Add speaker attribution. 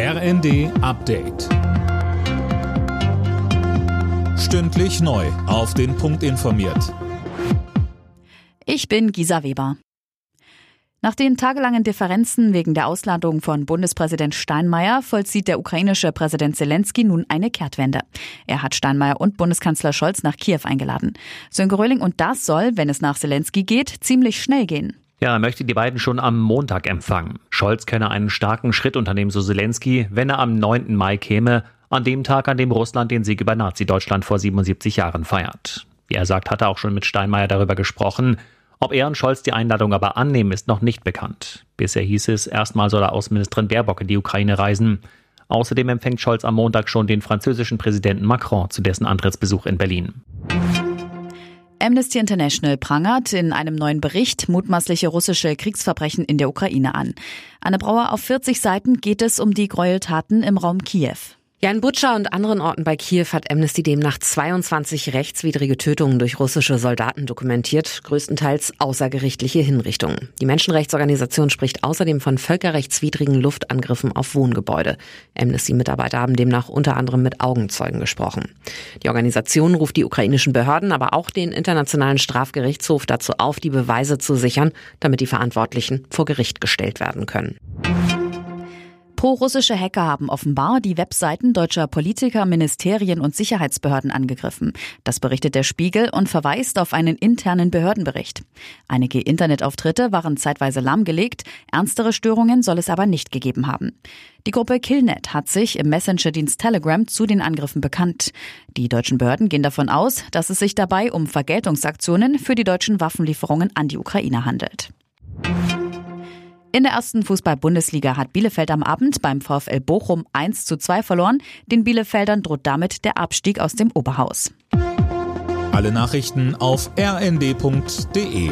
Speaker 1: RND Update. Stündlich neu. Auf den Punkt informiert.
Speaker 2: Ich bin Gisa Weber. Nach den tagelangen Differenzen wegen der Ausladung von Bundespräsident Steinmeier vollzieht der ukrainische Präsident Zelensky nun eine Kehrtwende. Er hat Steinmeier und Bundeskanzler Scholz nach Kiew eingeladen. Sönke Röhling und das soll, wenn es nach Zelensky geht, ziemlich schnell gehen.
Speaker 3: Ja, er möchte die beiden schon am Montag empfangen. Scholz könne einen starken Schritt unternehmen, so Zelensky, wenn er am 9. Mai käme, an dem Tag, an dem Russland den Sieg über Nazi-Deutschland vor 77 Jahren feiert. Wie er sagt, hat er auch schon mit Steinmeier darüber gesprochen. Ob er und Scholz die Einladung aber annehmen, ist noch nicht bekannt. Bisher hieß es, erstmal soll er Außenministerin Baerbock in die Ukraine reisen. Außerdem empfängt Scholz am Montag schon den französischen Präsidenten Macron zu dessen Antrittsbesuch in Berlin.
Speaker 2: Amnesty International prangert in einem neuen Bericht mutmaßliche russische Kriegsverbrechen in der Ukraine an. Anne Brauer auf 40 Seiten geht es um die Gräueltaten im Raum Kiew.
Speaker 4: Ja, in Butscha und anderen Orten bei Kiew hat Amnesty demnach 22 rechtswidrige Tötungen durch russische Soldaten dokumentiert, größtenteils außergerichtliche Hinrichtungen. Die Menschenrechtsorganisation spricht außerdem von völkerrechtswidrigen Luftangriffen auf Wohngebäude. Amnesty-Mitarbeiter haben demnach unter anderem mit Augenzeugen gesprochen. Die Organisation ruft die ukrainischen Behörden, aber auch den Internationalen Strafgerichtshof dazu auf, die Beweise zu sichern, damit die Verantwortlichen vor Gericht gestellt werden können.
Speaker 2: Pro-russische Hacker haben offenbar die Webseiten deutscher Politiker, Ministerien und Sicherheitsbehörden angegriffen. Das berichtet der Spiegel und verweist auf einen internen Behördenbericht. Einige Internetauftritte waren zeitweise lahmgelegt, ernstere Störungen soll es aber nicht gegeben haben. Die Gruppe Killnet hat sich im Messenger-Dienst Telegram zu den Angriffen bekannt. Die deutschen Behörden gehen davon aus, dass es sich dabei um Vergeltungsaktionen für die deutschen Waffenlieferungen an die Ukraine handelt. In der ersten Fußball-Bundesliga hat Bielefeld am Abend beim VfL Bochum 1 zu 2 verloren. Den Bielefeldern droht damit der Abstieg aus dem Oberhaus.
Speaker 1: Alle Nachrichten auf rnd.de